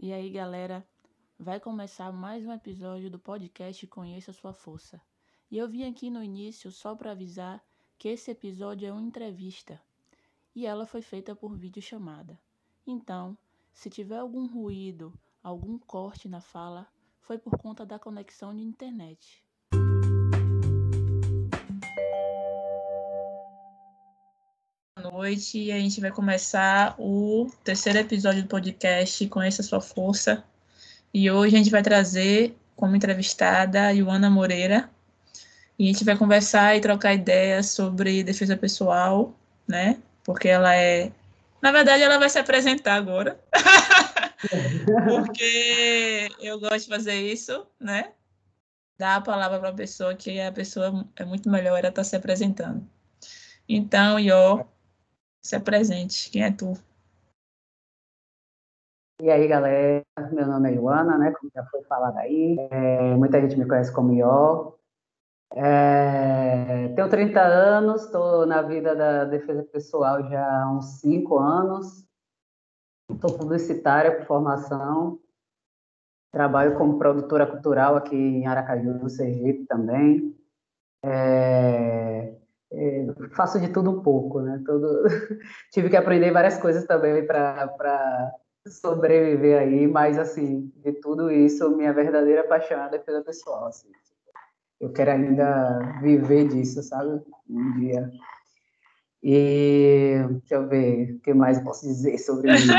E aí, galera, vai começar mais um episódio do podcast Conheça Sua Força. E eu vim aqui no início só para avisar que esse episódio é uma entrevista e ela foi feita por videochamada. Então, se tiver algum ruído, algum corte na fala, foi por conta da conexão de internet. Noite e a gente vai começar o terceiro episódio do podcast Conheça Sua Força. E hoje a gente vai trazer como entrevistada a Ioana Moreira. E a gente vai conversar e trocar ideias sobre defesa pessoal, né? Porque ela é. Na verdade, ela vai se apresentar agora. Porque eu gosto de fazer isso, né? Dar a palavra para a pessoa que a pessoa é muito melhor ela estar tá se apresentando. Então, Ió, se apresente. Quem é tu? E aí, galera, meu nome é Ioana, né, como já foi falado aí, é, muita gente me conhece como Ió, é, tenho 30 anos, estou na vida da defesa pessoal já há uns 5 anos, sou publicitária por formação, trabalho como produtora cultural aqui em Aracaju, no Sergipe também, é, é, faço de tudo um pouco, né, tive que aprender várias coisas também para sobreviver aí, mas assim, de tudo isso, minha verdadeira paixão é a defesa pessoal, assim. Eu quero ainda viver disso, sabe? Um dia. E deixa eu ver o que mais posso dizer sobre isso.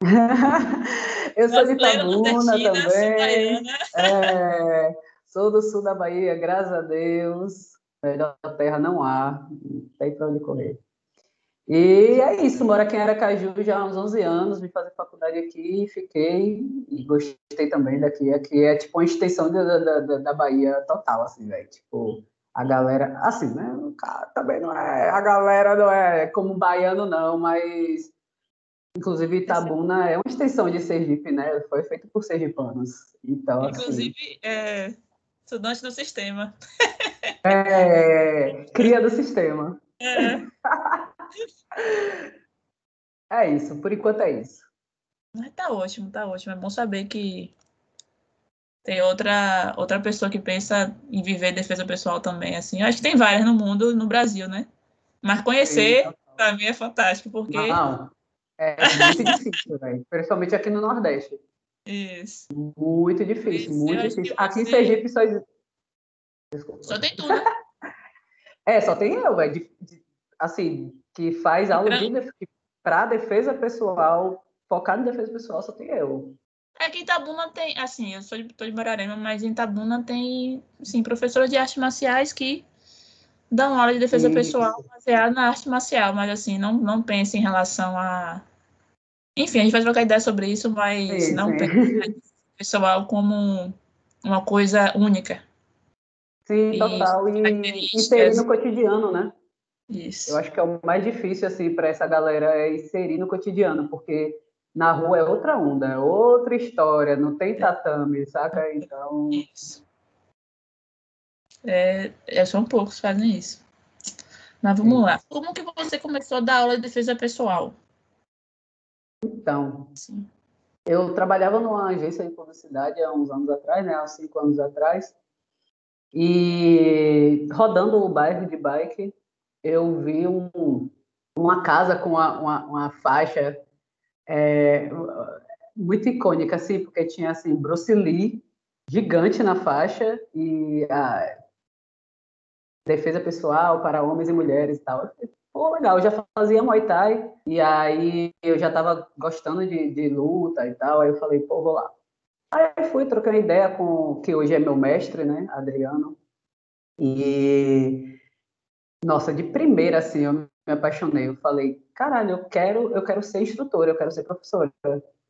eu sou de Itabuna também. É, sou do sul da Bahia, graças a Deus. Melhor terra não há, não tem para onde correr. E é isso, moro aqui em Aracaju já há uns 11 anos, vim fazer faculdade aqui, fiquei e gostei também daqui. Aqui é tipo uma extensão da, da, da Bahia total, assim, velho. Tipo, a galera, assim, né? Cara, também não é, a galera não é como baiano, não, mas inclusive Itabuna é uma extensão de Sergipe, né? Foi feito por sergipanos. Então, assim inclusive, assim, é estudante do sistema. É, cria do sistema. É. é isso, por enquanto é isso. Mas tá ótimo, tá ótimo. É bom saber que tem outra, outra pessoa que pensa em viver defesa pessoal também, assim. Eu acho que tem várias no mundo, no Brasil, né? Mas conhecer, para mim, é fantástico, porque... Não, é muito difícil, velho. Principalmente aqui no Nordeste. Isso. Muito difícil, Isso, muito difícil. Aqui em Sergipe só... Desculpa. Só tem né? É, só tem eu, velho. De, de, assim, que faz aula de para defesa pessoal, focado em defesa pessoal, só tem eu. É que em Itabuna tem, assim, eu sou de, tô de Morarema, mas em Itabuna tem, sim, professores de artes marciais que dão aula de defesa pessoal baseada na arte marcial, mas assim, não, não pense em relação a. Enfim, a gente vai trocar ideia sobre isso, mas sim, não sim. pense pessoal como uma coisa única. Sim, total. E inserir no cotidiano, né? Isso. Eu acho que é o mais difícil, assim, para essa galera é inserir no cotidiano, porque na rua é outra onda, é outra história, não tem tatame, saca? Então. Isso. É, é só um poucos fazem isso. Mas vamos Sim. lá. Como que você começou a dar aula de defesa pessoal? Então, Sim. eu trabalhava numa agência de publicidade há uns anos atrás, né? Há cinco anos atrás. E rodando o bairro de bike, eu vi um, uma casa com uma, uma, uma faixa é, muito icônica, assim, porque tinha assim, Bruce Lee gigante na faixa e a defesa pessoal para homens e mulheres e tal. Pô, legal, eu já fazia Muay Thai e aí eu já estava gostando de, de luta e tal, aí eu falei, pô, vou lá. Aí fui trocando ideia com que hoje é meu mestre, né, Adriano. E nossa, de primeira assim, eu me apaixonei. Eu falei, caralho, eu quero, eu quero ser instrutora, eu quero ser professora.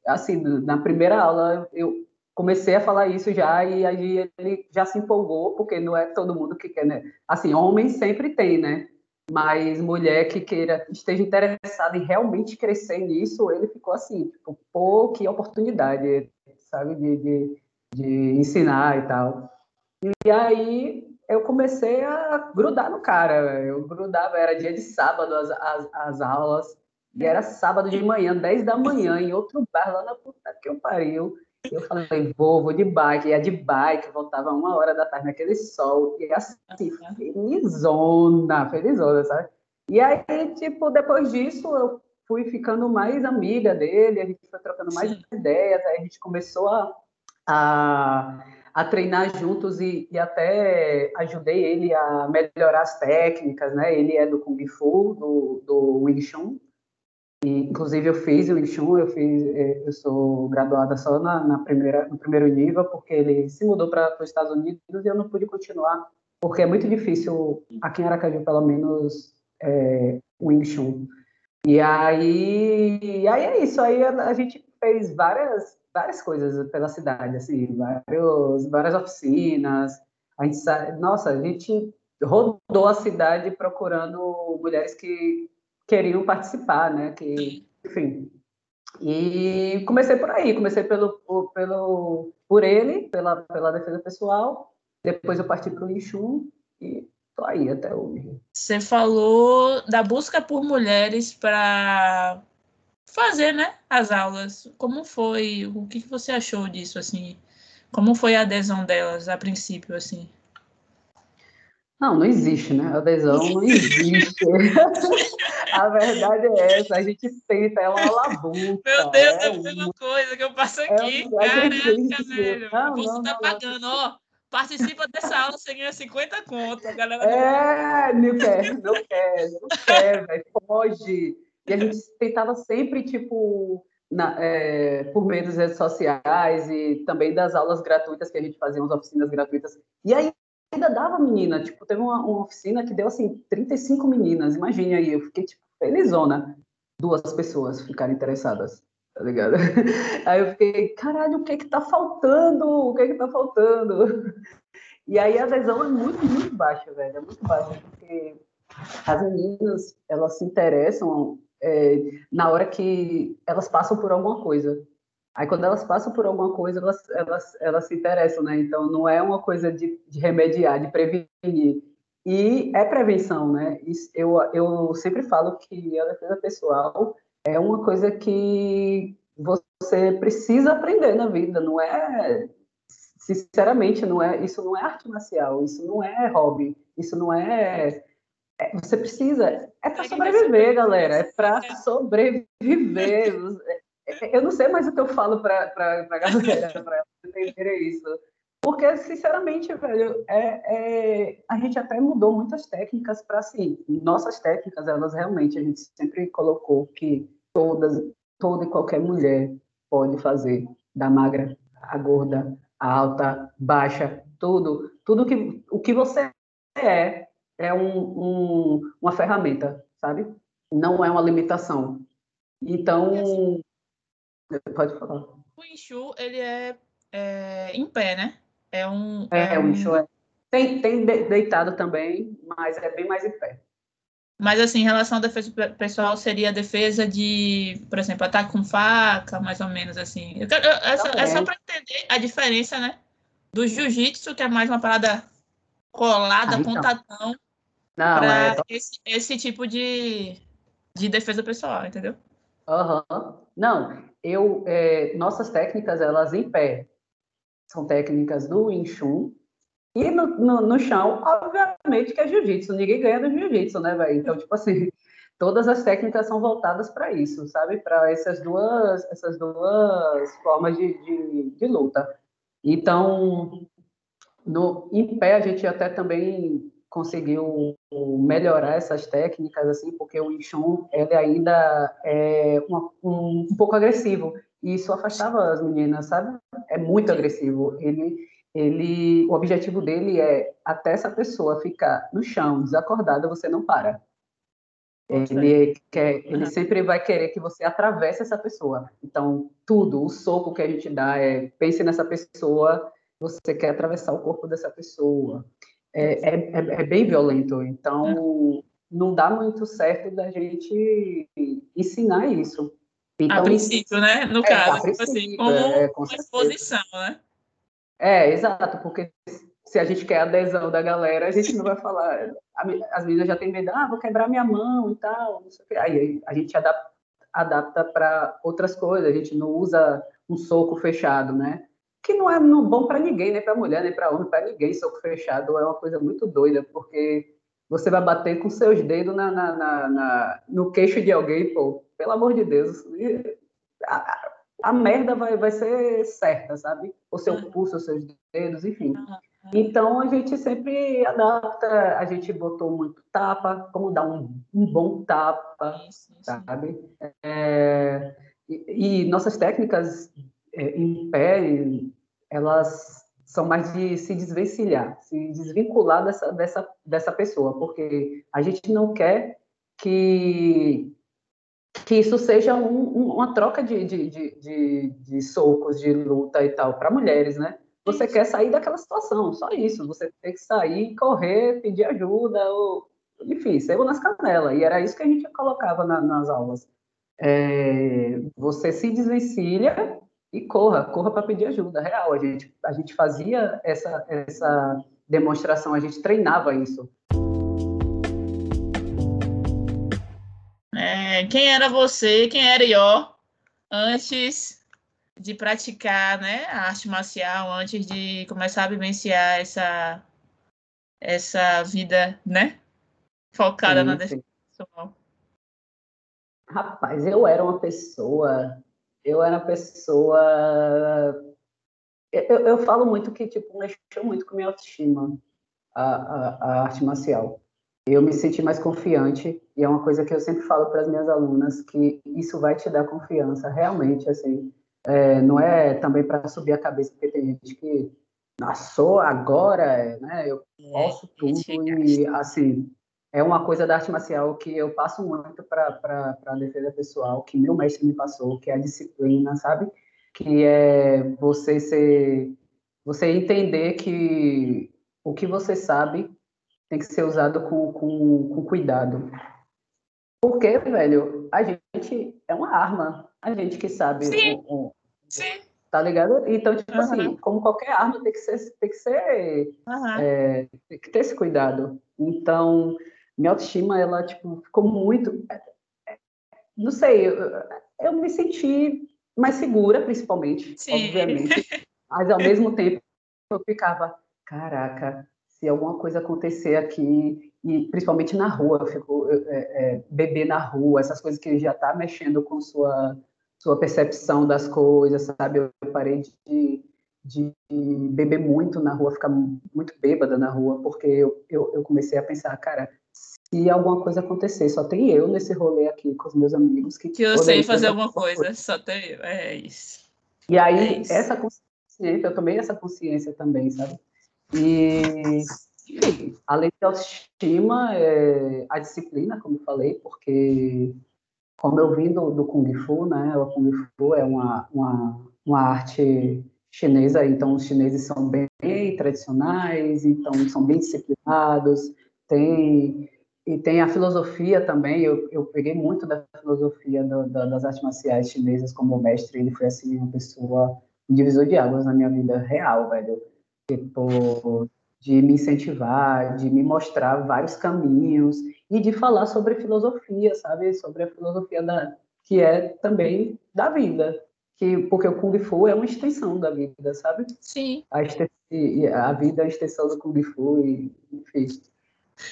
Assim, na primeira aula eu comecei a falar isso já e aí ele já se empolgou, porque não é todo mundo que quer, né? Assim, homem sempre tem, né? Mas mulher que queira, esteja interessada em realmente crescer nisso, ele ficou assim, tipo, pô, que oportunidade sabe? De, de, de ensinar e tal. E aí eu comecei a grudar no cara. Eu grudava, era dia de sábado as, as, as aulas. E era sábado de manhã, 10 da manhã, em outro bar lá na puta que eu pariu. Eu falei, vou, vou de bike. Ia de bike, voltava uma hora da tarde naquele sol. E assim, felizona, felizona, sabe? E aí, tipo, depois disso, eu fui ficando mais amiga dele, a gente foi trocando mais Sim. ideias, aí a gente começou a, a, a treinar juntos e, e, até ajudei ele a melhorar as técnicas, né? Ele é do Kung Fu, do, do Wing Chun, e, inclusive eu fiz o Chun, eu fiz, é, eu sou graduada só na, na primeira, no primeiro nível, porque ele se mudou para os Estados Unidos e eu não pude continuar, porque é muito difícil aqui em Aracaju, pelo menos, é, Wing Chun. E aí, e aí é isso, aí a, a, gente fez várias, várias coisas pela cidade, assim, vários, várias oficinas, a gente, nossa, a gente rodou a cidade procurando mulheres que queriam participar, né, que, enfim, e comecei por aí, comecei pelo, pelo, por ele, pela, pela defesa pessoal, depois eu parti para o Inchum e Tô aí até hoje. Você falou da busca por mulheres para fazer, né, as aulas. Como foi? O que você achou disso, assim? Como foi a adesão delas a princípio, assim? Não, não existe, né? A adesão não existe. a verdade é essa, a gente tenta, é uma labuta. Meu Deus, é, é a mesma coisa que eu passo é aqui. É, Caraca, velho. Não, você tá pagando, ó. Participa dessa aula, você ganha 50 contas. galera. É, não quer, não quer, não quer, velho. Foge. E a gente tentava sempre, tipo, na, é, por meio das redes sociais e também das aulas gratuitas que a gente fazia, umas oficinas gratuitas. E aí ainda dava menina, tipo, teve uma, uma oficina que deu, assim, 35 meninas, imagine aí, eu fiquei, tipo, felizona. Duas pessoas ficaram interessadas tá ligado? Aí eu fiquei, caralho, o que é que tá faltando? O que é que tá faltando? E aí a adesão é muito, muito baixa, velho, é muito baixa, porque as meninas, elas se interessam é, na hora que elas passam por alguma coisa. Aí quando elas passam por alguma coisa, elas, elas, elas se interessam, né? Então não é uma coisa de, de remediar, de prevenir. E é prevenção, né? Eu, eu sempre falo que a defesa pessoal é uma coisa que você precisa aprender na vida, não é sinceramente não é isso não é arte marcial, isso não é hobby, isso não é, é você precisa é para sobreviver, galera, é para sobreviver. Eu não sei mais o que eu falo para a galera para entender isso. Porque, sinceramente, velho, é, é, a gente até mudou muitas técnicas para, assim, nossas técnicas, elas realmente, a gente sempre colocou que todas, toda e qualquer mulher pode fazer, da magra a gorda, a alta, baixa, tudo, tudo que o que você é é um, um, uma ferramenta, sabe? Não é uma limitação. Então, pode falar. O Inchu, ele é, é, em pé, né? É um. É, é um... o Inchu é. Tem, tem deitado também, mas é bem mais em pé. Mas, assim, em relação à defesa pessoal, seria a defesa de, por exemplo, ataque com faca, mais ou menos, assim. Eu quero, essa, é só para entender a diferença, né? Do jiu-jitsu, que é mais uma parada colada, ah, então. para é... esse, esse tipo de, de defesa pessoal, entendeu? Uhum. Não, eu, é, nossas técnicas, elas em pé, são técnicas do Wing e no, no, no chão, obviamente que é jiu-jitsu, ninguém ganha do jiu-jitsu, né, velho? Então, tipo assim, todas as técnicas são voltadas para isso, sabe? Para essas duas, essas duas formas de, de, de, luta. Então, no, em pé, a gente até também conseguiu melhorar essas técnicas, assim, porque o Inchon, ele ainda é uma, um, um pouco agressivo, e isso afastava as meninas, sabe? É muito agressivo. Ele ele, o objetivo dele é até essa pessoa ficar no chão, desacordada, você não para. Ele quer, ele sempre vai querer que você atravesse essa pessoa. Então, tudo, o soco que a gente dá é pense nessa pessoa, você quer atravessar o corpo dessa pessoa. É, é, é, é bem violento. Então, não dá muito certo da gente ensinar isso. Então, a princípio, né? No é, caso, tipo assim, como é, uma exposição, né? É, exato, porque se a gente quer a adesão da galera, a gente não vai falar. As meninas já têm medo, ah, vou quebrar minha mão e tal, não sei o quê. Aí a gente adapta, adapta para outras coisas. A gente não usa um soco fechado, né? Que não é bom para ninguém, nem para mulher, nem para homem, para ninguém. Soco fechado é uma coisa muito doida, porque você vai bater com seus dedos na, na, na, na no queixo de alguém, pô, pelo amor de Deus. A, a, merda vai, vai ser certa, sabe? O seu pulso, os seus dedos, enfim. Então a gente sempre adapta, a gente botou muito tapa, como dar um, um bom tapa, isso, isso. sabe? É, e, e, nossas técnicas é, em pé, elas são mais de se desvencilhar, se desvincular dessa, dessa, dessa pessoa, porque a gente não quer que, que isso seja um, uma troca de, de, de, de, socos, de luta e tal, para mulheres, né? Você quer sair daquela situação, só isso. Você tem que sair, correr, pedir ajuda, ou, enfim, saiu nas canelas. E era isso que a gente colocava na, nas aulas. É, você se desvencilha e corra, corra para pedir ajuda, real. A gente, a gente fazia essa, essa demonstração, a gente treinava isso. É, quem era você, quem era Ió, antes de praticar né, a arte marcial, antes de começar a vivenciar essa, essa vida né, focada sim, na defesa pessoal? Rapaz, eu era uma pessoa eu era uma pessoa. Eu, eu falo muito que tipo, mexeu muito com minha autoestima, a, a, a arte marcial. Eu me senti mais confiante, e é uma coisa que eu sempre falo para as minhas alunas, que isso vai te dar confiança, realmente, assim. É, não é também para subir a cabeça, porque tem gente que nasceu agora, né? Eu é, posso tudo e assim é uma coisa da arte marcial que eu passo muito para a defesa pessoal, que meu mestre me passou, que é a disciplina, sabe? Que é você ser, você entender que o que você sabe tem que ser usado com, com, com cuidado. Porque, velho, a gente é uma arma, a gente que sabe. Sim. O, o, Sim. Tá ligado? Então, tipo uhum. assim, como qualquer arma, tem que ser, tem que ser, uhum. é, tem que ter esse cuidado. Então, minha autoestima, ela, tipo, ficou muito... Não sei, eu, eu me senti mais segura, principalmente, Sim. obviamente. Mas, ao mesmo tempo, eu ficava, caraca, se alguma coisa acontecer aqui, e principalmente na rua, eu fico, é, é, beber na rua, essas coisas que já tá mexendo com sua, sua percepção das coisas, sabe? Eu parei de, de beber muito na rua, ficar muito bêbada na rua, porque eu, eu, eu comecei a pensar, cara, se alguma coisa acontecer. Só tem eu nesse rolê aqui com os meus amigos que. Que eu sei fazer alguma coisa, coisa, só tem eu. É isso. E aí, é essa consciência, eu tomei essa consciência também, sabe? E, enfim, além da autoestima, é, a disciplina, como eu falei, porque, como eu vim do, do Kung Fu, né? O Kung Fu é uma, uma, uma arte chinesa, então os chineses são bem tradicionais, então são bem disciplinados, tem e tem a filosofia também, eu, eu peguei muito da filosofia do, da, das artes marciais chinesas como mestre, ele foi, assim, uma pessoa, um divisor de águas na minha vida real, velho. Tipo, de me incentivar, de me mostrar vários caminhos e de falar sobre filosofia, sabe? Sobre a filosofia da, que é também da vida. Que, porque o Kung Fu é uma extensão da vida, sabe? Sim. A, a vida é a extensão do Kung Fu, e, enfim.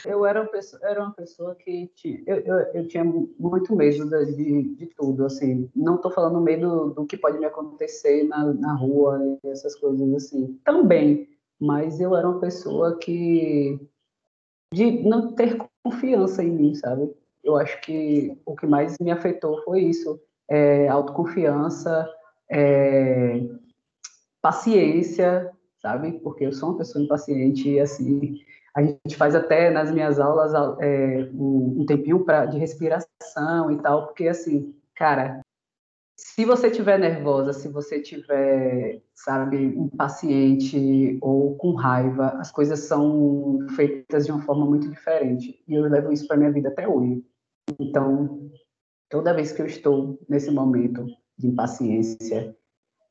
Eu era uma pessoa, era uma pessoa que tinha, eu, eu, eu tinha muito medo de, de tudo, assim. Não estou falando medo do que pode me acontecer na, na rua e essas coisas assim. Também, mas eu era uma pessoa que de não ter confiança em mim, sabe? Eu acho que o que mais me afetou foi isso, é, autoconfiança, é, paciência, sabe? Porque eu sou uma pessoa impaciente e assim a gente faz até nas minhas aulas é, um, tempinho pra, de respiração e tal, porque assim, cara, se você estiver nervosa, se você estiver, sabe, impaciente ou com raiva, as coisas são feitas de uma forma muito diferente. E eu levo isso para minha vida até hoje. Então, toda vez que eu estou nesse momento de impaciência,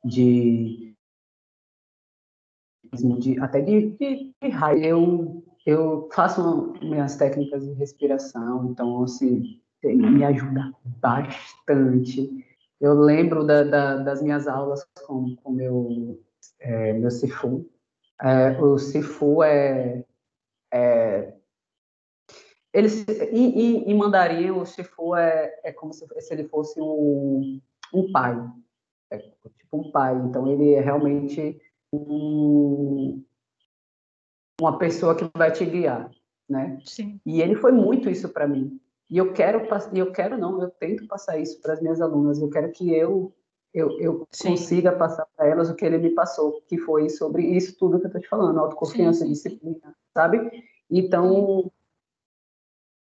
de, de até de, de, de raiva, eu eu faço minhas técnicas de respiração, então, assim, me ajuda bastante. Eu lembro da, da, das minhas aulas com o meu, é, meu Sifu. É, o Sifu é, é ele, em, em, em, mandarim, o Sifu é, é como se, se ele fosse um, um pai. É tipo um pai. Então, ele é realmente um, uma pessoa que vai te guiar, né? Sim. E ele foi muito isso para mim. E eu quero, eu quero não, eu tento passar isso para as minhas alunas. Eu quero que eu eu, eu consiga passar para elas o que ele me passou, que foi sobre isso tudo que eu estou te falando, autoconfiança, sim, disciplina, sabe? Então,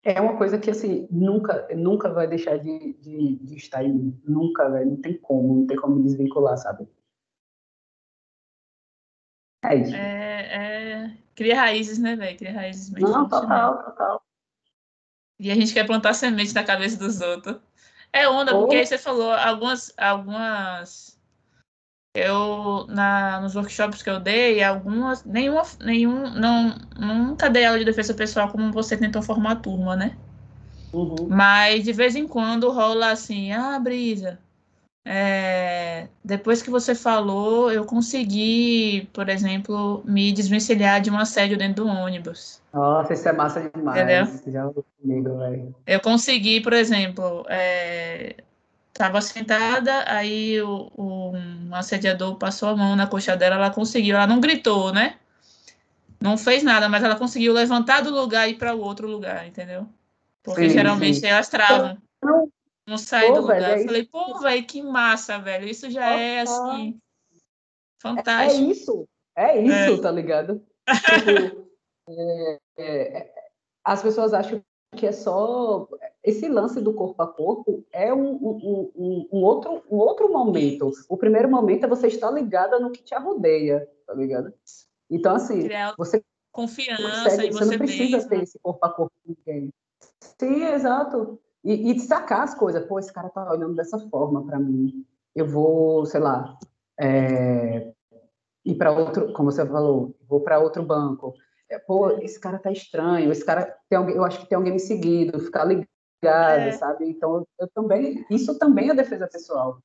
é uma coisa que, assim, nunca, nunca vai deixar de, de, de estar em mim. Nunca, velho. Não tem como, não tem como me desvincular, sabe? É isso. É, é... Cria raízes, né, velho? Cria raízes mesmo. Não, total, total. E a gente quer plantar semente na cabeça dos outros. É onda, porque aí você falou algumas, algumas. Eu, na, nos workshops que eu dei, algumas. Nenhuma. Nenhum, não, nunca dei aula de defesa pessoal como você tentou formar a turma, né? Uhum. Mas de vez em quando rola assim, ah, Brisa, é, depois que você falou, eu consegui, por exemplo, me desvencilhar de um assédio dentro do ônibus. Nossa, isso é massa demais. Entendeu? Já comigo, velho. Eu consegui, por exemplo, estava é, sentada, aí o, o um assediador passou a mão na coxa dela, ela conseguiu, ela não gritou, né? Não fez nada, mas ela conseguiu levantar do lugar e ir para o outro lugar, entendeu? Porque sim, geralmente sim. elas travam. Não, não sai pô, do lugar. Velho, é eu falei, pô, velho, que massa, velho. Isso já é assim. Fantástico. É, é isso, é isso, é. tá ligado? tipo, é, é, as pessoas acham que é só esse lance do corpo a corpo é um, um, um, um, outro, um outro momento. O primeiro momento é você estar ligada no que te rodeia, tá ligado? Então, assim, Criar você confiança consegue, você, você não precisa ter esse corpo a corpo com ninguém. Sim, exato. E, e sacar as coisas. Pô, esse cara tá olhando dessa forma para mim. Eu vou, sei lá, é, ir para outro, como você falou, vou para outro banco. É, pô, esse cara tá estranho. Esse cara tem alguém, eu acho que tem alguém me seguindo. Ficar ligado, é. sabe? Então, eu, também, isso também é defesa pessoal.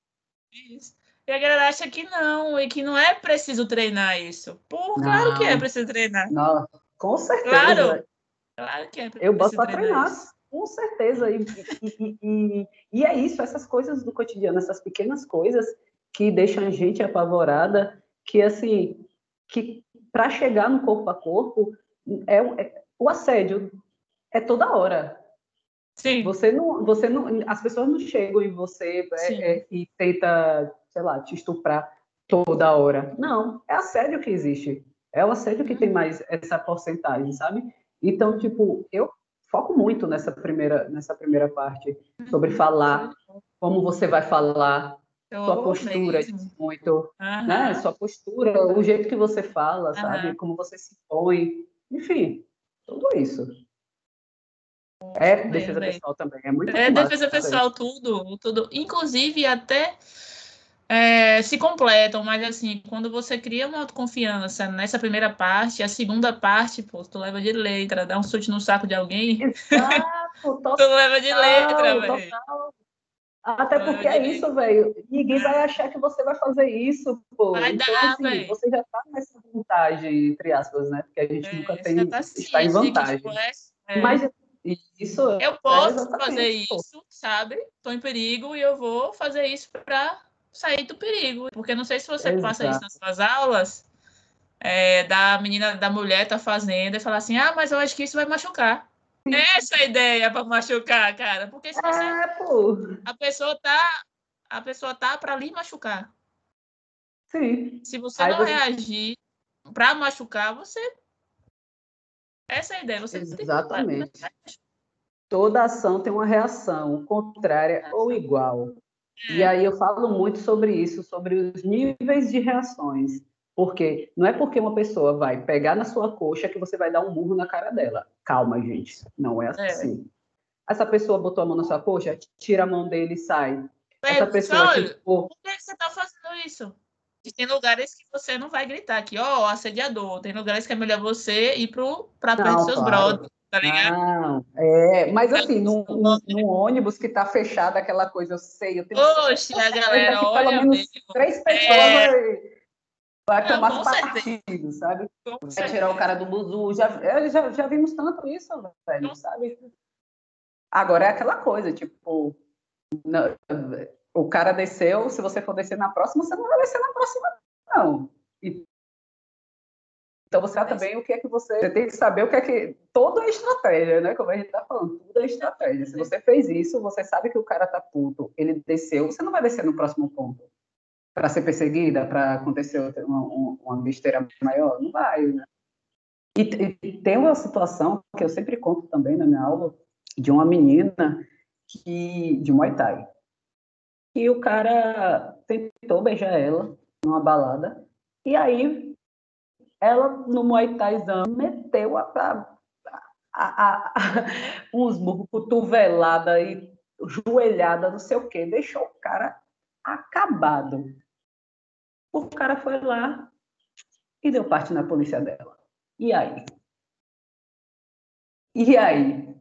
Isso. E a galera acha que não, e que não é preciso treinar isso. Pô, claro que é preciso treinar. Não, com certeza. Claro, claro que é. Eu boto para treinar. Com certeza. E, e, e, e, é isso, essas coisas do cotidiano, essas pequenas coisas que deixam a gente apavorada, que assim, que para chegar no corpo a corpo, é, é, o assédio é toda hora. Sim. Você não, você não, as pessoas não chegam em você é, é, e tenta, sei lá, te estuprar toda hora. Não, é assédio que existe. É o assédio que tem uhum. mais essa porcentagem, sabe? Então, tipo, eu foco muito nessa primeira, nessa primeira parte, sobre uhum. falar, como você vai falar, Eu sua postura muito, né? Sua postura, o jeito que você fala, sabe? Como você se põe, enfim, tudo isso. É defesa bem. pessoal também, é muito É defesa pessoal, tudo, tudo. Inclusive, até é, se completam, mas assim, quando você cria uma autoconfiança nessa primeira parte, a segunda parte, pô, tu leva de letra, dá um chute no saco de alguém. Exato, total, tu leva de letra, velho. Até porque é isso, velho. Ninguém vai achar que você vai fazer isso, pô. Vai então, dar, assim, você já tá nessa vantagem, entre aspas, né? Porque a gente é, nunca tem, tá está em vantagem. Que, tipo, é, é, Mas isso Eu posso fazer isso, sabe? Tô em perigo e eu vou fazer isso para sair do perigo. Porque não sei se você Exato. passa isso nas suas aulas, é, da menina, da mulher tá fazendo e falar assim, ah, mas eu acho que isso vai machucar. Essa é a ideia para machucar, cara. Porque se você. É, pô. A pessoa tá. A pessoa tá para lhe machucar. Sim. Se você Aí não você... reagir para machucar, você. Essa é a ideia. Você Exatamente. Que... Toda ação tem uma reação contrária é. ou igual. E aí eu falo muito sobre isso, sobre os níveis de reações. Porque não é porque uma pessoa vai pegar na sua coxa que você vai dar um murro na cara dela. Calma, gente. Não é, é. assim. É. Essa pessoa botou a mão na sua coxa, tira a mão dele e sai. Essa pessoa, olha, tipo... Por que você está fazendo isso? tem lugares que você não vai gritar aqui, ó, oh, assediador. Tem lugares que é melhor você ir para perto dos seus claro. brothers, tá ligado? Não, é, mas assim, num, num, num ônibus que tá fechado, aquela coisa, eu sei, eu tenho Oxe, a galera, pelo olha menos mesmo. três pessoas É. vai, Não, tomar com partido, sabe? Com Vai certeza. tirar o cara do buzu, já, é, já, já vimos tanto isso, velho, sabe? Agora é aquela coisa, tipo, não- o cara desceu, se você for descer na próxima, você não vai descer na próxima, não. E- então você sabe também o que é que você, você tem que saber o que é que toda é estratégia, né? Como a gente tá falando, tudo é estratégia. Se você fez isso, você sabe que o cara tá puto, ele desceu, você não vai descer no próximo ponto para ser perseguida, para acontecer uma- uma besteira maior, não vai, né? E, e tem uma situação que eu sempre conto também na minha aula de uma menina que de Muay Thai. E o cara tentou beijar ela numa balada e aí ela no Muay Thaizão meteu a, a, a, uns burros cotovelada e joelhada, não sei o quê, deixou o cara acabado. O cara foi lá e deu parte na polícia dela. E aí? E aí?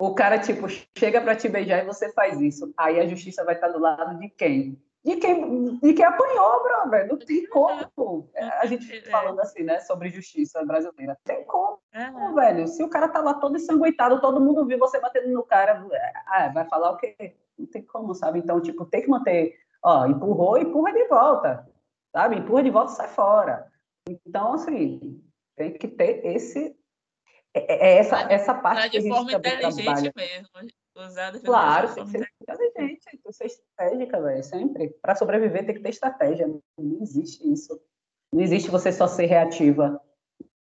O cara, tipo, chega para te beijar e você faz isso. Aí a justiça vai estar do lado de quem? De quem, de quem apanhou, brother. Não tem como. É, A gente falando assim, né, sobre justiça brasileira. Tem como, Aham. velho. Se o cara tá lá todo ensanguentado, todo mundo viu você batendo no cara, ah, vai falar o quê? Não tem como, sabe? Então, tipo, tem que manter. Ó, empurrou, empurra de volta. Sabe? Empurra de volta e sai fora. Então, assim, tem que ter esse. É, é essa, essa parte a de forma inteligente trabalha. mesmo. Usar defesa Claro, de tem que ser inteligente, tem que ser estratégica, velho, sempre. Para sobreviver tem que ter estratégia. Não existe isso. Não existe você só ser reativa.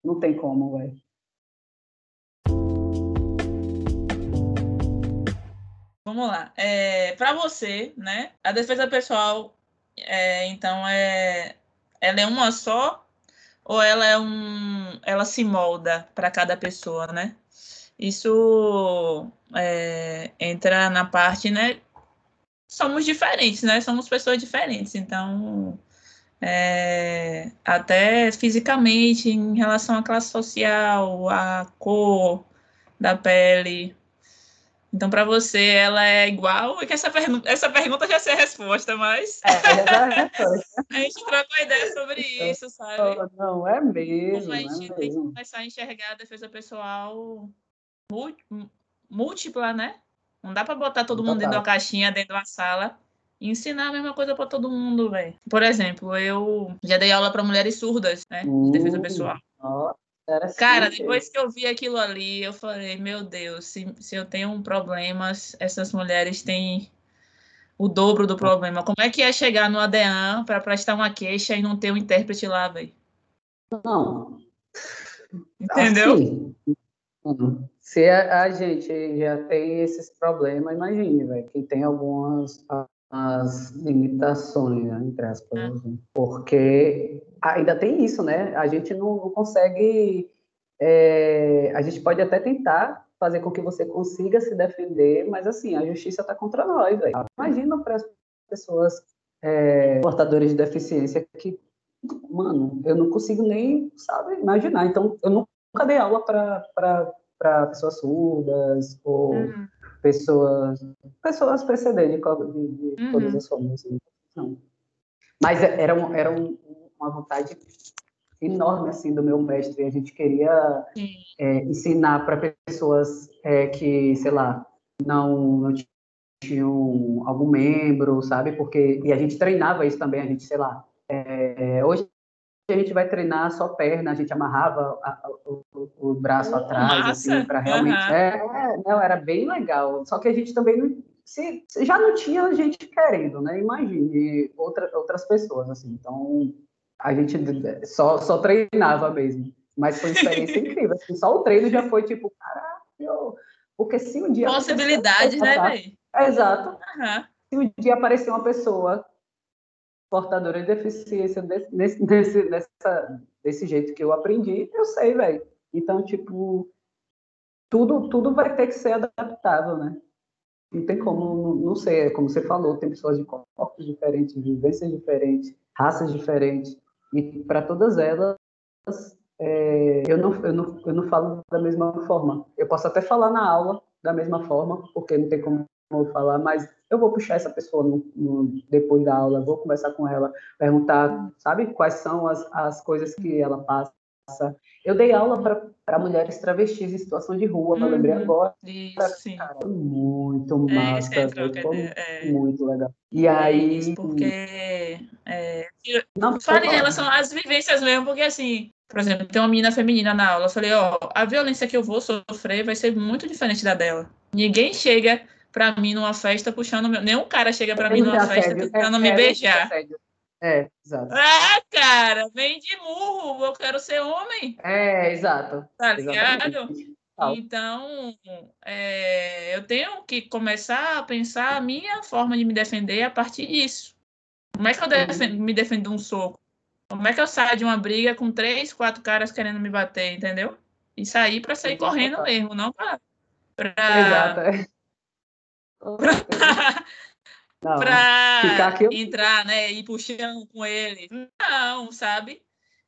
Não tem como, velho. Vamos lá. É, para você, né? A defesa pessoal, é, então é, ela é uma só ou ela é um, ela se molda para cada pessoa, né? Isso é, entra na parte, né? Somos diferentes, né? Somos pessoas diferentes, então é, até fisicamente, em relação à classe social, à cor da pele, então, para você, ela é igual? É que essa, essa pergunta já sei a resposta, mas É, é a resposta. a gente troca uma ideia sobre isso, sabe? Não, é mesmo, Como a é gente tem que começar a enxergar a defesa pessoal mú- múltipla, né? Não dá para botar todo mundo dentro Total. caixinha, dentro de uma sala e ensinar a mesma coisa para todo mundo, velho. Por exemplo, eu já dei aula para mulheres surdas, né? De defesa Hum, pessoal. interessante. Cara, depois que eu vi aquilo ali, eu falei, meu Deus, se, se eu tenho um problema, essas mulheres têm o dobro do problema. Como é que é chegar no ADEAN para prestar uma queixa e não ter um intérprete lá, velho? Não, Entendeu? assim, se a, a gente já tem esses problemas, imagine, velho, que tem algumas as limitações, né, entre aspas, assim, porque ainda tem isso, né? A gente não, não consegue, é, a gente pode até tentar fazer com que você consiga se defender, mas assim, a justiça está contra nós, velho. Imagina para as pessoas é, portadoras de deficiência que, mano, eu não consigo nem, sabe, imaginar. Então, eu nunca dei aula para pessoas surdas ou Uhum. pessoas pessoas PCD de, de, de Uhum. todas as formas. assim, não. Mas era, um, era um, uma vontade enorme assim do meu mestre. A gente queria é, ensinar para pessoas é, que, sei lá, não, não tinham algum membro, sabe? Porque e a gente treinava isso também. A gente, sei lá, é, hoje a gente vai treinar só perna, a gente amarrava a- a- o, o braço Uh, atrás, assim, para realmente. Aham. É, não, era bem legal. Só que a gente também não, se, se já não tinha gente querendo, né? Imagine outra, outras pessoas, assim. Então a gente só, só treinava mesmo. Mas foi uma experiência incrível. Assim, só o treino já foi tipo, caralho. Porque se um dia. Possibilidades, né, velho? Exato Aham. se um dia aparecer uma pessoa portadora de deficiência desse, desse, dessa, desse jeito que eu aprendi, eu sei, velho. Então, tipo, tudo, tudo vai ter que ser adaptável, né? Não tem como, não, não sei, é como você falou, tem pessoas de corpos diferentes, vivências diferentes, raças diferentes, e para todas elas é, eu, não, eu, não, eu não falo da mesma forma. Eu posso até falar na aula da mesma forma, porque não tem como falar, mas eu vou puxar essa pessoa no, no, depois da aula, vou conversar com ela, perguntar, sabe, quais são as, as coisas que ela passa. Eu dei aula para mulheres travestis em situação de rua, uhum, eu lembrei agora. Isso, sim. Cara, muito é, massa, é, é, muito legal. E aí... Isso, porque... É, não, falo em relação às vivências mesmo, porque assim, por exemplo, tem uma menina feminina na aula, eu falei, ó, a violência que eu vou sofrer vai ser muito diferente da dela. Ninguém chega para mim numa festa puxando meu... nenhum cara chega para mim numa festa tentando é, me é, beijar. É, exato. Ah, cara, vem de murro, eu quero ser homem. É, exato. Tá ligado? Então, é, eu tenho que começar a pensar a minha forma de me defender a partir disso. Como é que eu defendo, me defendo de um soco? Como é que eu saio de uma briga com três, quatro caras querendo me bater, entendeu? E sair para sair correndo mesmo, não para. Para entrar, né, e puxando com ele. Não, sabe?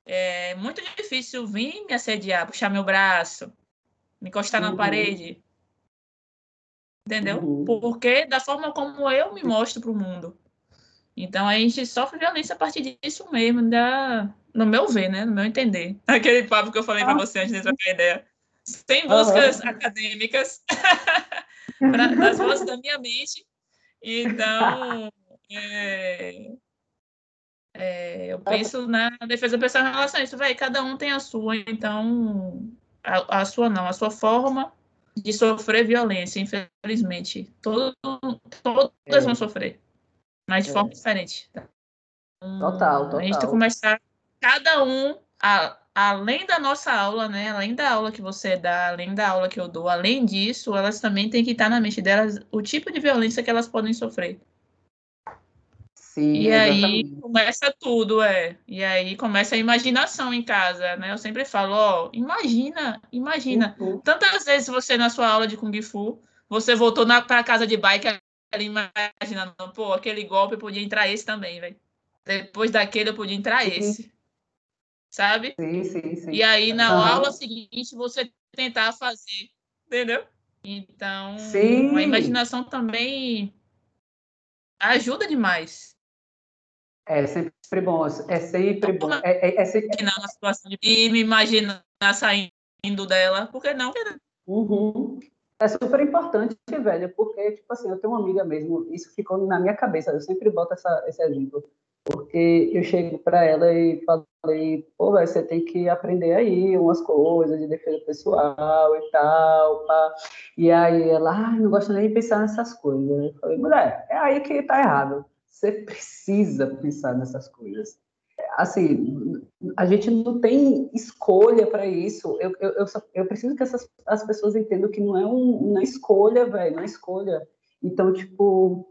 É muito difícil vir me assediar, puxar meu braço, me encostar uhum. na parede. Entendeu? Uhum. Porque da forma como eu me mostro para o mundo. Então a gente sofre violência a partir disso mesmo, da, no meu ver, né? No meu entender. Aquele papo que eu falei para você antes de trocar ideia. Sem buscas uhum. acadêmicas, pra, das vozes da minha mente. Então, é, é, eu penso na defesa pessoal em relação a isso. Vai, cada um tem a sua, então, a, a sua não, a sua forma de sofrer violência, infelizmente. Todo, todas é. vão sofrer mas de é. forma diferente. Tá? Total, total. A gente começar cada um, a, além da nossa aula, né? Além da aula que você dá, além da aula que eu dou, além disso, elas também têm que estar na mente delas o tipo de violência que elas podem sofrer. Sim, e exatamente. aí começa tudo, é. E aí começa a imaginação em casa, né? Eu sempre falo, ó, imagina, imagina. Uhum. Tantas vezes você na sua aula de Kung Fu, você voltou para casa de bike ali imaginando, pô, aquele golpe podia entrar esse também, velho. Depois daquele eu podia entrar sim. esse. Sabe? Sim, sim, sim. E aí na uhum. aula seguinte você tentar fazer, entendeu? Então, sim. a imaginação também ajuda demais. É sempre bom, é sempre bom. É, é, é sempre... Na situação de me imaginar saindo dela, por que não? Uhum é super importante, velho, porque, tipo assim, eu tenho uma amiga mesmo, isso ficou na minha cabeça, eu sempre boto essa, esse exemplo, porque eu chego para ela e falei, pô, velho, você tem que aprender aí umas coisas de defesa pessoal e tal, pá. e aí ela, ah, não gosto nem de pensar nessas coisas, eu falei, mulher, é aí que tá errado, você precisa pensar nessas coisas assim, a gente não tem escolha para isso. Eu, eu, eu, só, eu, preciso que essas, as pessoas entendam que não é um, uma escolha, velho, não é escolha. Então, tipo,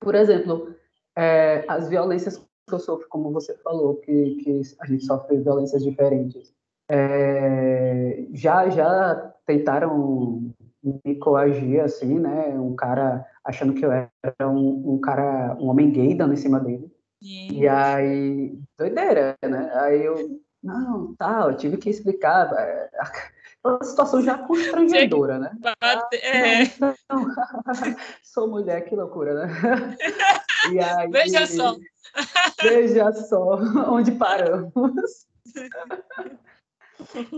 por exemplo, é, as violências que eu sofro, como você falou, que, que a gente sofre violências diferentes. É, já, já tentaram me coagir, assim, né? Um cara achando que eu era um, um cara, um homem gay dando em cima dele. E aí, doideira, né? Aí eu, não, tá, eu tive que explicar. É, uma situação já constrangedora, né? É. Não, não. Sou mulher, que loucura, né? E aí, veja só. Veja só onde paramos.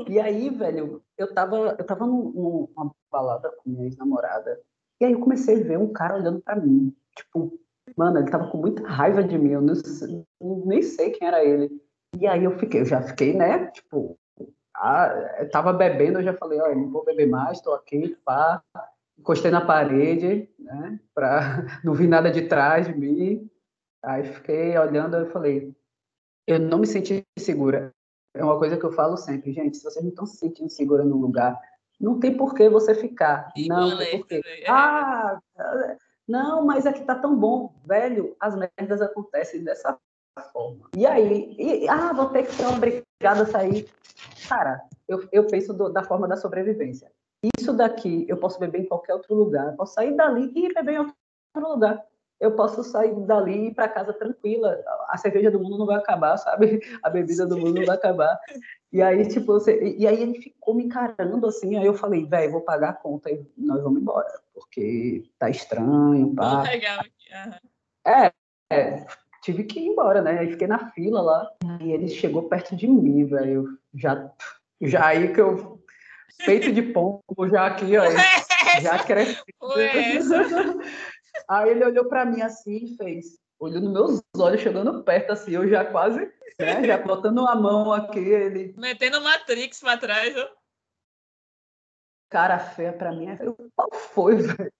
E aí, velho, eu tava, eu tava numa balada com minha ex-namorada, e aí eu comecei a ver um cara olhando para mim, tipo, Mano, ele tava com muita raiva de mim, eu não, nem sei quem era ele. E aí eu fiquei, eu já fiquei, né? Tipo, ah, tava bebendo, eu já falei, olha, não vou beber mais, tô aqui, pá. Encostei na parede, né? Pra não vir nada de trás de mim. Aí fiquei olhando, eu falei, eu não me senti segura. É uma coisa que eu falo sempre, gente, se vocês não estão se sentindo segura no lugar, não tem por que você ficar. Não, tem por quê. É. Ah, não, mas aqui tá tão bom. Velho, as merdas acontecem dessa forma. E aí, e, ah, vou ter que ser obrigada a sair. Cara, eu, eu penso do, da forma da sobrevivência. Isso daqui eu posso beber em qualquer outro lugar. Eu posso sair dali e beber em outro lugar. Eu posso sair dali e ir para casa tranquila. A cerveja do mundo não vai acabar, sabe? A bebida do mundo não vai acabar. E aí, tipo, você, e aí ele ficou me encarando assim, aí eu falei, velho, vou pagar a conta e nós vamos embora, porque tá estranho, pá. Legal. Uhum. É, é, tive que ir embora, né? Aí fiquei na fila lá, e ele chegou perto de mim, velho. Já, já aí que eu. Peito de pombo, já aqui, ó. Já cresci. Aí ele olhou para mim assim e fez. Olhou nos meus olhos, chegando perto, assim, eu já quase, né? Já botando a mão aqui, ele. Metendo Matrix pra trás, ó. Cara feia pra mim. Eu, qual foi, velho?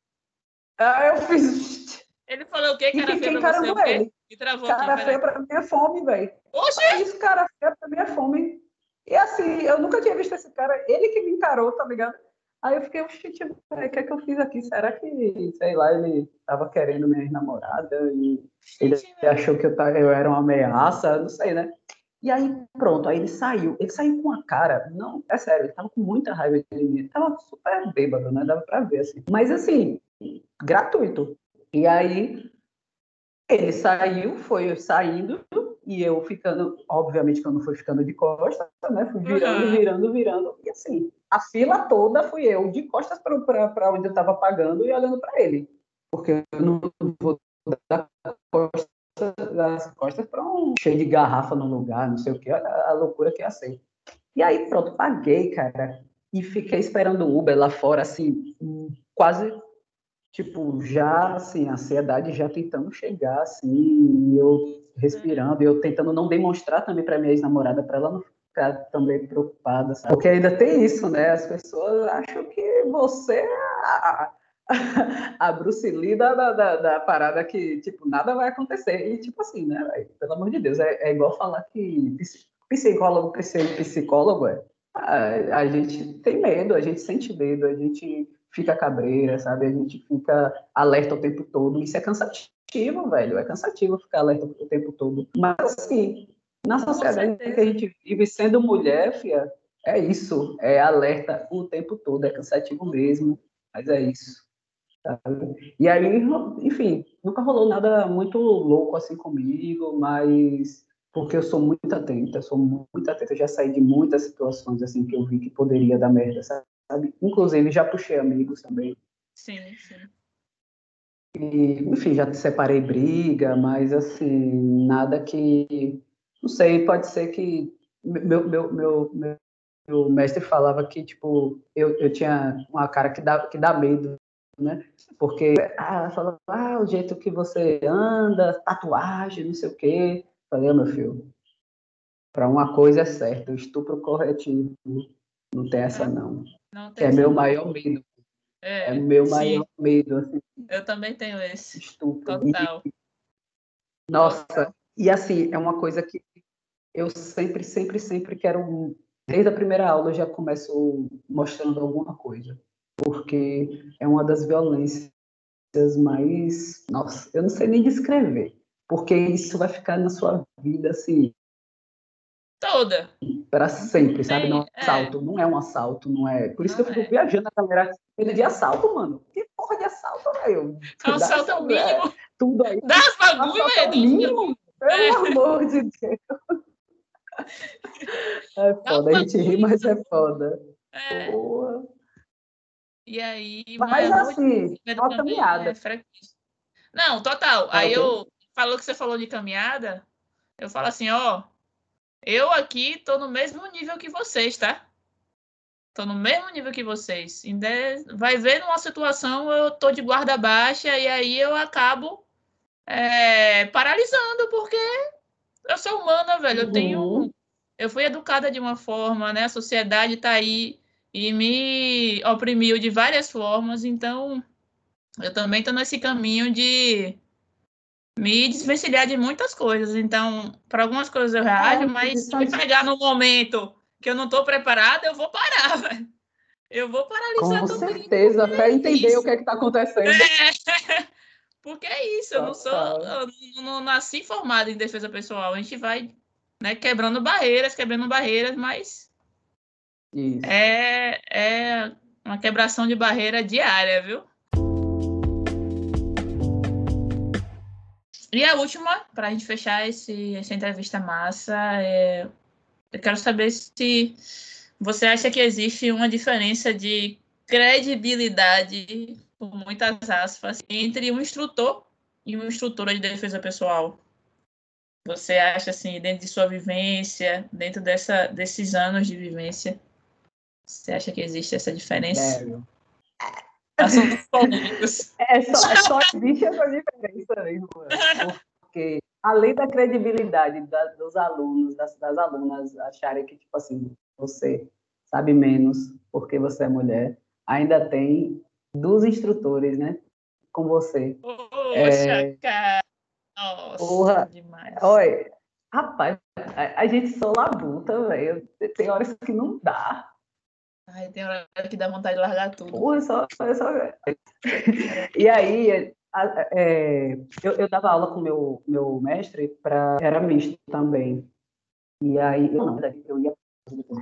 Aí eu fiz. Ele falou o quê? Cara feia pra você? Ele? Travou cara aqui, feia pra mim é fome, velho. Oxi! Isso, cara feia pra mim é fome. E assim, eu nunca tinha visto esse cara, ele que me encarou, tá ligado? Aí eu fiquei, oxe, tipo, o que é que eu fiz aqui? Será que, sei lá, ele tava querendo minha namorada e ele achou que eu, tava, eu era uma ameaça, não sei, né? E aí, pronto, aí ele saiu. Ele saiu com a cara, não, é sério, ele tava com muita raiva de mim. Ele tava super bêbado, né? Dava pra ver, assim. Mas, assim, gratuito. E aí, ele saiu, foi saindo, e eu ficando, obviamente que eu não fui ficando de costas, né? Fui virando, uhum. virando, virando. E assim, a fila toda fui eu, de costas para onde eu estava pagando e olhando para ele. Porque eu não vou dar costas, as costas para um cheio de garrafa no lugar, não sei o que, olha a loucura que é assim. E aí, pronto, paguei, cara, e fiquei esperando o Uber lá fora, assim, quase, tipo, já, assim, a ansiedade já tentando chegar, assim, eu respirando, eu tentando não demonstrar também para minha ex-namorada, para ela não ficar também preocupada, sabe? Porque ainda tem isso, né? As pessoas acham que você é a, a Bruce Lee da, da, da, parada que, tipo, nada vai acontecer. E, tipo assim, né? Pelo amor de Deus, é, é igual falar que psicólogo, psicólogo é. A, a gente tem medo, a gente sente medo, a gente fica cabreira, sabe? A gente fica alerta o tempo todo. Isso é cansativo, velho. É cansativo ficar alerta o tempo todo. Mas, assim, na sociedade que a gente vive, sendo mulher, fia, é isso. É alerta o tempo todo, é cansativo mesmo, mas é isso. Sabe? E aí, enfim, nunca rolou nada muito louco assim comigo, mas porque eu sou muito atenta, sou muito atenta, já saí de muitas situações assim que eu vi que poderia dar merda, sabe? Inclusive já puxei amigos também. Sim, sim. E, enfim, já separei briga, mas assim, nada que não sei, pode ser que meu, meu, meu, meu, mestre falava que, tipo, eu, eu tinha uma cara que dá, que dá medo, né? Porque, ah, falava, ah, o jeito que você anda, tatuagem, não sei o quê. Falei, meu filho, para uma coisa é certa, o estupro corretivo não tem essa não. não tem é meu maior medo. É, é meu sim. maior medo. Assim, eu também tenho esse. Estupro. Total. Nossa, e assim, é uma coisa que eu sempre, sempre, sempre quero. Desde a primeira aula eu já começo mostrando alguma coisa, porque é uma das violências mais. Nossa, eu não sei nem descrever, porque isso vai ficar na sua vida assim. Toda. Para sempre, sabe? Não é um é. assalto, é. não é um assalto, não é. Por isso não que eu fico é. viajando na galera. Ele de assalto, mano. Que porra de assalto, velho? É assalto ao mínimo. É, tudo aí. Dá as bagulho, velho. Pelo é. amor de Deus. É foda, a gente ri, mas é foda. É. Boa. E aí, mas, mas assim, uma caminhada. É Não, total. Aí eu falou que você falou de caminhada, eu falo assim, ó, eu aqui tô no mesmo nível que vocês, tá? Tô no mesmo nível que vocês. Vai ver numa situação, eu tô de guarda baixa e aí eu acabo é, paralisando, porque eu sou humana, velho. Eu tenho. Uhum. Eu fui educada de uma forma, né? A sociedade tá aí e me oprimiu de várias formas, então eu também tô nesse caminho de me desvencilhar de muitas coisas. Então, para algumas coisas eu reajo, é, mas se me pegar no momento que eu não estou preparada, eu vou parar, velho. Eu vou paralisar Com certeza, até entender isso. o que é está acontecendo. É. Porque é isso, eu não sou, eu não nasci formada em defesa pessoal. A gente vai né, quebrando barreiras, quebrando barreiras, mas isso. é, é uma quebração de barreira diária, viu? E a última, para a gente fechar esse, essa entrevista massa, é Eu quero saber se você acha que existe uma diferença de credibilidade, com muitas aspas, entre um instrutor e uma instrutora de defesa pessoal. Você acha, assim, dentro de sua vivência, dentro dessa, desses anos de vivência, você acha que existe essa diferença? Sério. Assuntos polêmicos. É só, é só existe essa diferença mesmo, porque além da credibilidade da, dos alunos, das, das alunas acharem que, tipo assim, você sabe menos porque você é mulher, ainda tem dos instrutores, né, com você. Poxa, É. cara. Nossa, Porra. demais. Olha, rapaz, a, a gente só labuta, velho. Tem horas que não dá. Tem hora que dá vontade de largar tudo. Porra, só, é só... E aí, é, eu, eu dava aula com meu, meu mestre, pra, era misto também. E aí, eu, não, eu ia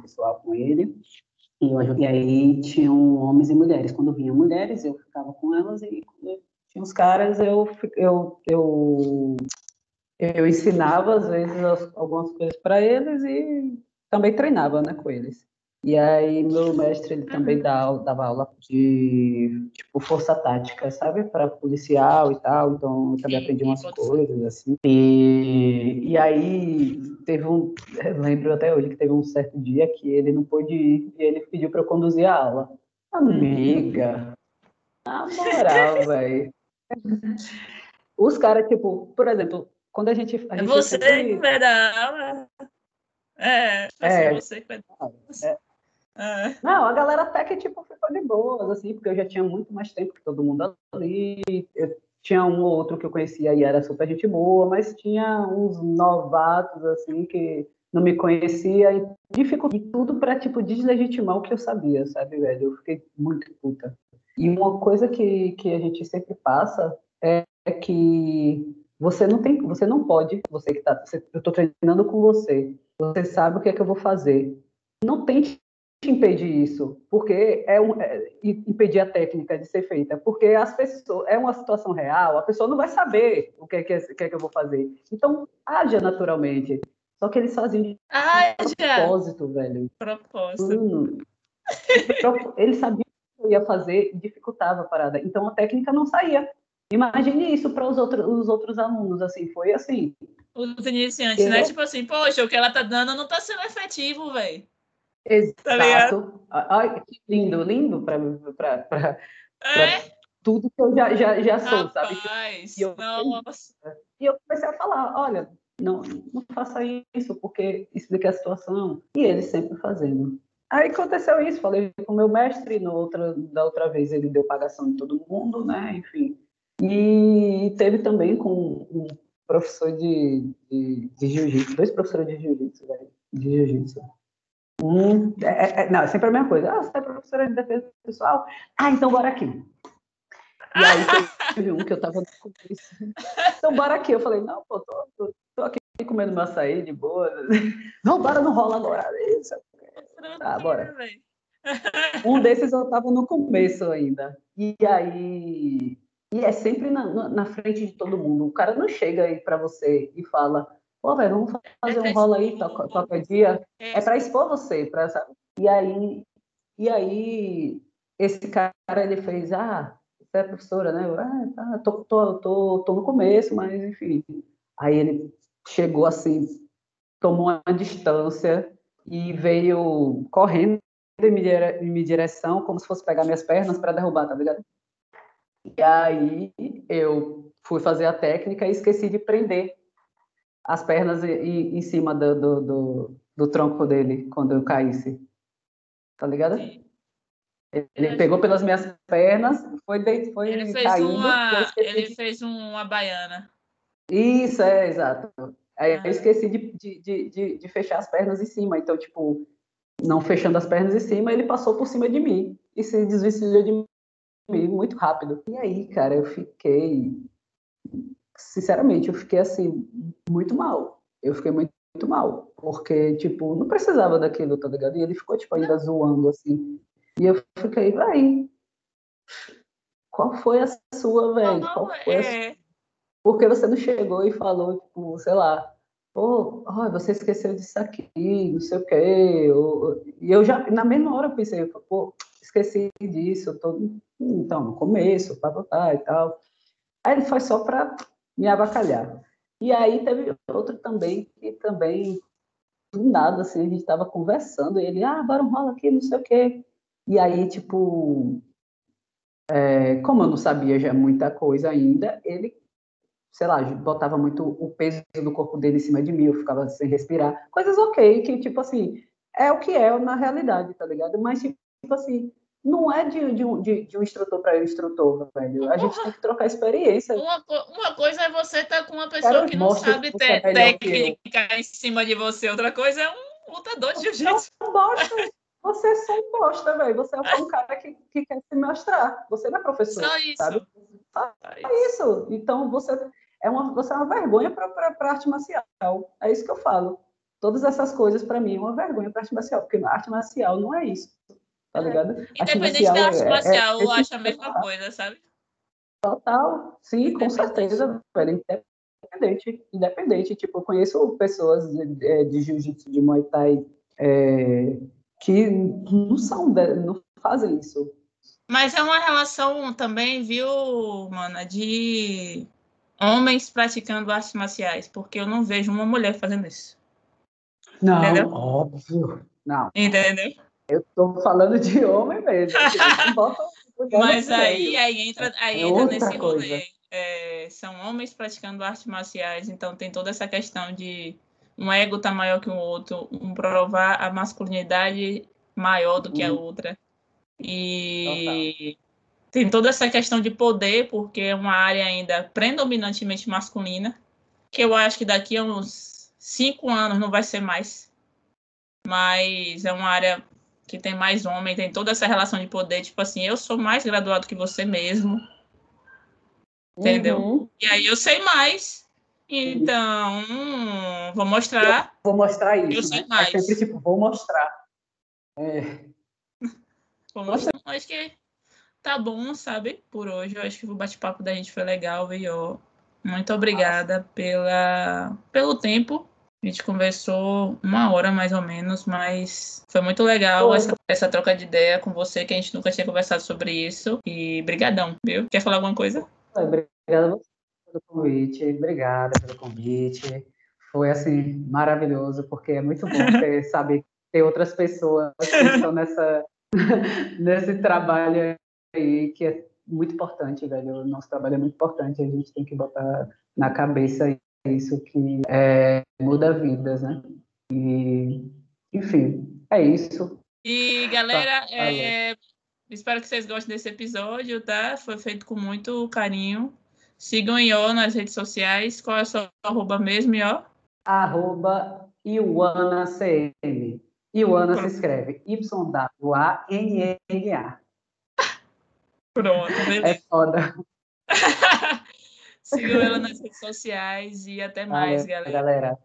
pessoal com ele, e, eu, e aí tinham homens e mulheres. Quando vinham mulheres, eu ficava com elas, e tinha os caras, eu, eu, eu, eu ensinava, às vezes, as- algumas coisas para eles e também treinava né, com eles. E aí, meu mestre, ele também dá, au- dava aula de, tipo, força tática, sabe? Para policial e tal. Então, eu também aprendi umas coisas, assim. E, e aí, teve um... lembro até hoje que teve um certo dia que ele não pôde ir e ele pediu para eu conduzir a aula. Amiga, na moral, velho. Os caras, tipo, por exemplo, quando a gente... A É gente você sempre- que vai dar aula. É, vai ser É. você que vai dar aula. É. É. Não, a galera até que tipo, ficou de boas, assim, porque eu já tinha muito mais tempo que todo mundo ali. Eu tinha um ou outro que eu conhecia e era super gente boa, mas tinha uns novatos, assim, que não me conhecia e dificultou tudo para tipo, deslegitimar o que eu sabia, sabe, velho? Eu fiquei muito puta. E uma coisa que, que a gente sempre passa é, é que você não tem, você não pode, você que tá, você- eu tô treinando com você, você sabe o que é que eu vou fazer. Não tente impedir isso, porque é, um, é impedir a técnica de ser feita, porque as pessoas é uma situação real, a pessoa não vai saber o que é que, é- que, é que eu vou fazer. Então, haja naturalmente. Só que eles já. propósito, velho. Proposta. Mano, ele sabia o que eu ia fazer e dificultava a parada. Então a técnica não saía. Imagine isso para os outros, os outros alunos, assim, foi assim. Os iniciantes, né? Tipo assim, poxa, o que ela tá dando não tá sendo efetivo, velho. Tá Exato. Ai, que lindo, lindo para É, tudo que eu já, já, já sou, sabe? rapaz. E eu- Nossa. E eu comecei a falar, olha, não, não faça isso, porque é a situação. E ele sempre fazendo. Aí aconteceu isso, falei com o meu mestre, no outra, da outra vez ele deu pagação de todo mundo, né? Enfim. E teve também com um professor de, de, de jiu-jitsu, dois professores de jiu-jitsu, velho, de jiu-jitsu. Um, é, é, é, não, é sempre a mesma coisa. Ah, você é professora de defesa pessoal? Ah, então bora aqui. E aí teve um que eu tava no começo. Então bora aqui. Eu falei, não, pô, tô, tô, tô aqui comendo meu açaí de boa. Não, bora, não rola agora. Isso. Tá, bora. velho. Um desses eu tava no começo ainda. E aí. E é sempre na, na- frente de todo mundo. O cara não chega aí pra você e fala, pô, velho, vamos fazer um rola aí, toca- qualquer dia. É para expor você, para sabe? E aí, e aí esse cara ele fez, ah, você é professora, né? Eu, ah, tá, tô, tô, tô, tô no começo, mas enfim. Aí ele chegou assim, tomou uma distância e veio correndo em minha direção, como se fosse pegar minhas pernas para derrubar, tá ligado? E aí eu fui fazer a técnica e esqueci de prender as pernas em, em- cima do, do, do, do tronco dele quando eu caísse. Tá ligado? Ele pegou pelas minhas pernas, foi, deit- foi Ele fez caindo. uma. Ele fez uma baiana. Isso, é, exato. Aí Ah. eu esqueci de, de, de, de, de fechar as pernas em cima. Então, tipo, não fechando as pernas em cima, ele passou por cima de mim e se desvencilhou de mim muito rápido. E aí, cara, eu fiquei. Sinceramente, eu fiquei assim, muito mal. Eu fiquei muito, muito mal. Porque, tipo, não precisava daquilo, tá ligado? E ele ficou, tipo, ainda zoando, assim. E eu fiquei, vai. Qual foi a sua, velho? Qual foi a sua? é. Porque você não chegou e falou, tipo, sei lá, pô, oh, você esqueceu disso aqui, não sei o quê. E eu já, na mesma hora, eu pensei, pô, esqueci disso, eu tô, então, no começo, pá, pá, pá, e tal. Aí ele foi só para me abacalhar. E aí teve outro também, que também, do nada, assim, a gente estava conversando, e ele, ah, agora rola aqui, não sei o quê. E aí, tipo, é, como eu não sabia já muita coisa ainda, ele sei lá, botava muito o peso do corpo dele em cima de mim, eu ficava sem respirar. Coisas ok, que, tipo assim, é o que é na realidade, tá ligado? Mas, tipo assim, não é de, de, um, de, de um instrutor para instrutor, velho. A gente tem que trocar experiência. Uma, uma coisa é você estar tá com uma pessoa Cara, que não sabe ter técnica em cima de você, outra coisa é um lutador de jiu-jitsu. Você é só um bosta, velho. Você é um cara que, que quer se mostrar. Você não é professor, só isso. sabe? Só isso. Então, você é uma, você é uma vergonha para a arte marcial. É isso que eu falo. Todas essas coisas, para mim, é uma vergonha para a arte marcial, porque a arte marcial não é isso. Tá é. ligado? Independente da arte é, marcial, é, eu acho a mesma coisa, sabe? Total, sim, com certeza, velho. Independente, independente. Tipo, eu conheço pessoas de, é, de jiu-jitsu, de muay thai, é, que não são, não fazem isso. Mas é uma relação também, viu, mana, de homens praticando artes marciais, porque eu não vejo uma mulher fazendo isso. Não, Entendeu? óbvio. Não. Entendeu? Eu estou falando de homem mesmo. Mas aí, aí entra, aí é entra nesse rolê. É, são homens praticando artes marciais, então tem toda essa questão de um ego tá maior que o outro, um provar a masculinidade maior do que a uhum. outra. E tem toda essa questão de poder, porque é uma área ainda predominantemente masculina, que eu acho que daqui a uns cinco anos não vai ser mais. Mas é uma área que tem mais homem, tem toda essa relação de poder, tipo assim, eu sou mais graduado que você mesmo. Entendeu? Uhum. E aí eu sei mais. Então, vou mostrar. Eu vou mostrar isso. Eu sei né? mais. É sempre tipo, vou mostrar. É. Vou mostrar. Acho que tá bom, sabe? Por hoje. Eu acho que o bate-papo da gente foi legal, viu? Muito obrigada pela, pelo tempo. A gente conversou uma hora mais ou menos, mas foi muito legal essa, essa, troca de ideia com você, que a gente nunca tinha conversado sobre isso. E brigadão, viu? Quer falar alguma coisa? Obrigada pelo convite, obrigada pelo convite. Foi, assim, maravilhoso, porque é muito bom ter, saber ter outras pessoas que estão nessa, nesse trabalho aí que é muito importante, velho. O nosso trabalho é muito importante, a gente tem que botar na cabeça isso que é, muda vidas, né? E, enfim, é isso. E, galera, tá, é, espero que vocês gostem desse episódio, tá? Foi feito com muito carinho. Sigam o nas redes sociais. Qual é o seu arroba mesmo, Iô? Arroba IuanaCM. Iuana se escreve Y-W-A-N-N-A. Pronto, beleza. É foda. Sigam ela nas redes sociais e até mais, galera. galera.